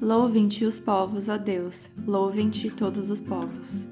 Louvem-te os povos, ó Deus, louvem-te todos os povos.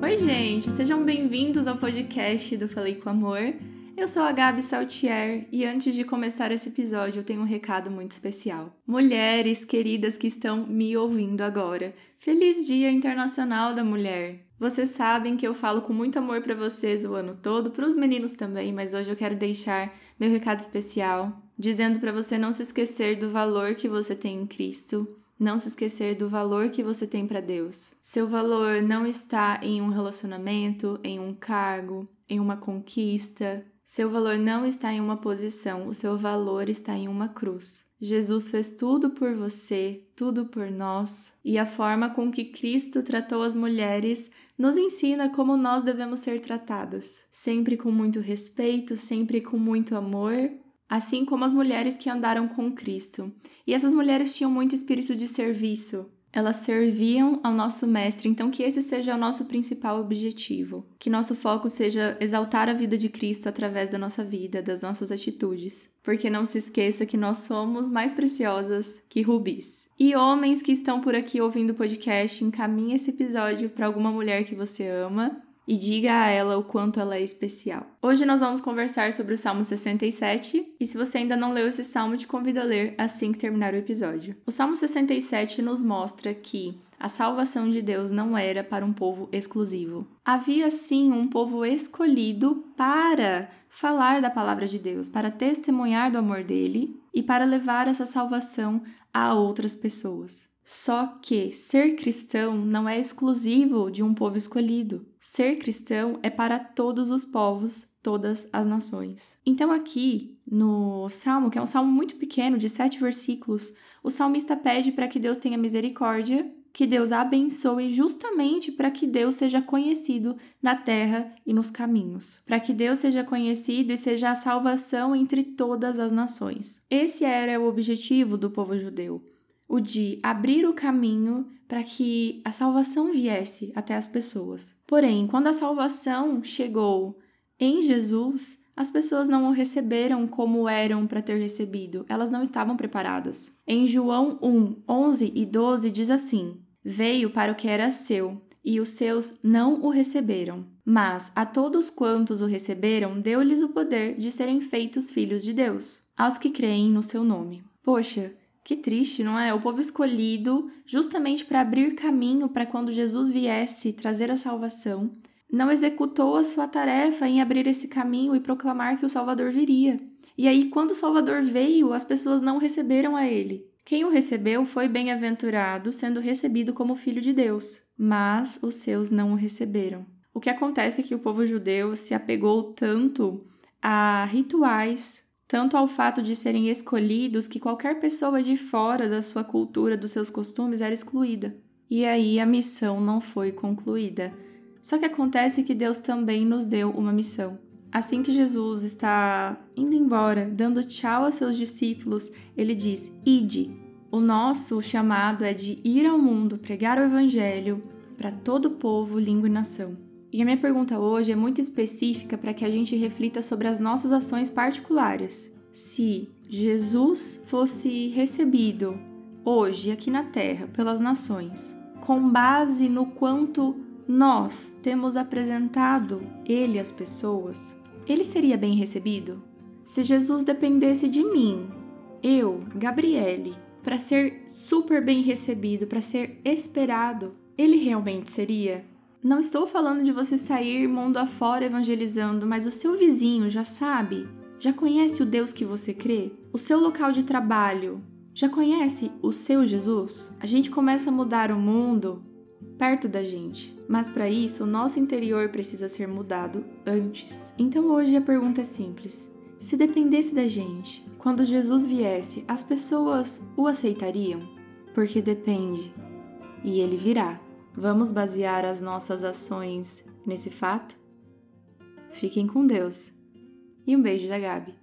Oi, gente, sejam bem-vindos ao podcast do Falei com Amor. Eu sou a Gabi Saltier e antes de começar esse episódio eu tenho um recado muito especial. Mulheres queridas que estão me ouvindo agora, feliz Dia Internacional da Mulher! Vocês sabem que eu falo com muito amor para vocês o ano todo, para os meninos também, mas hoje eu quero deixar meu recado especial, dizendo para você não se esquecer do valor que você tem em Cristo, não se esquecer do valor que você tem para Deus. Seu valor não está em um relacionamento, em um cargo, em uma conquista, seu valor não está em uma posição, o seu valor está em uma cruz. Jesus fez tudo por você, tudo por nós, e a forma com que Cristo tratou as mulheres nos ensina como nós devemos ser tratadas, sempre com muito respeito, sempre com muito amor, assim como as mulheres que andaram com Cristo. E essas mulheres tinham muito espírito de serviço, elas serviam ao nosso mestre, então que esse seja o nosso principal objetivo, que nosso foco seja exaltar a vida de Cristo através da nossa vida, das nossas atitudes. Porque não se esqueça que nós somos mais preciosas que rubis. E homens que estão por aqui ouvindo o podcast, encaminhe esse episódio para alguma mulher que você ama e diga a ela o quanto ela é especial. Hoje nós vamos conversar sobre o Salmo 67 e se você ainda não leu esse salmo, te convido a ler assim que terminar o episódio. O Salmo 67 nos mostra que a salvação de Deus não era para um povo exclusivo. Havia sim um povo escolhido para falar da palavra de Deus, para testemunhar do amor dele e para levar essa salvação a outras pessoas. Só que ser cristão não é exclusivo de um povo escolhido. Ser cristão é para todos os povos, todas as nações. Então, aqui no salmo, que é um salmo muito pequeno, de sete versículos, o salmista pede para que Deus tenha misericórdia, que Deus abençoe, justamente para que Deus seja conhecido na terra e nos caminhos, para que Deus seja conhecido e seja a salvação entre todas as nações. Esse era o objetivo do povo judeu o de abrir o caminho para que a salvação viesse até as pessoas. Porém, quando a salvação chegou em Jesus, as pessoas não o receberam como eram para ter recebido, elas não estavam preparadas. Em João 1, 11 e 12 diz assim: Veio para o que era seu, e os seus não o receberam. Mas a todos quantos o receberam, deu-lhes o poder de serem feitos filhos de Deus, aos que creem no seu nome. Poxa, que triste, não é? O povo escolhido justamente para abrir caminho para quando Jesus viesse trazer a salvação, não executou a sua tarefa em abrir esse caminho e proclamar que o Salvador viria. E aí, quando o Salvador veio, as pessoas não receberam a ele. Quem o recebeu foi bem-aventurado, sendo recebido como filho de Deus, mas os seus não o receberam. O que acontece é que o povo judeu se apegou tanto a rituais, tanto ao fato de serem escolhidos que qualquer pessoa de fora da sua cultura, dos seus costumes, era excluída. E aí a missão não foi concluída. Só que acontece que Deus também nos deu uma missão. Assim que Jesus está indo embora, dando tchau aos seus discípulos, ele diz: Ide. O nosso chamado é de ir ao mundo, pregar o evangelho para todo povo, língua e nação. E a minha pergunta hoje é muito específica para que a gente reflita sobre as nossas ações particulares. Se Jesus fosse recebido hoje aqui na Terra pelas nações, com base no quanto nós temos apresentado ele às pessoas, ele seria bem recebido? Se Jesus dependesse de mim, eu, Gabriele, para ser super bem recebido, para ser esperado, ele realmente seria? Não estou falando de você sair mundo afora evangelizando, mas o seu vizinho já sabe? Já conhece o Deus que você crê? O seu local de trabalho já conhece o seu Jesus? A gente começa a mudar o mundo perto da gente, mas para isso o nosso interior precisa ser mudado antes. Então hoje a pergunta é simples: se dependesse da gente, quando Jesus viesse, as pessoas o aceitariam? Porque depende, e ele virá. Vamos basear as nossas ações nesse fato? Fiquem com Deus e um beijo da Gabi.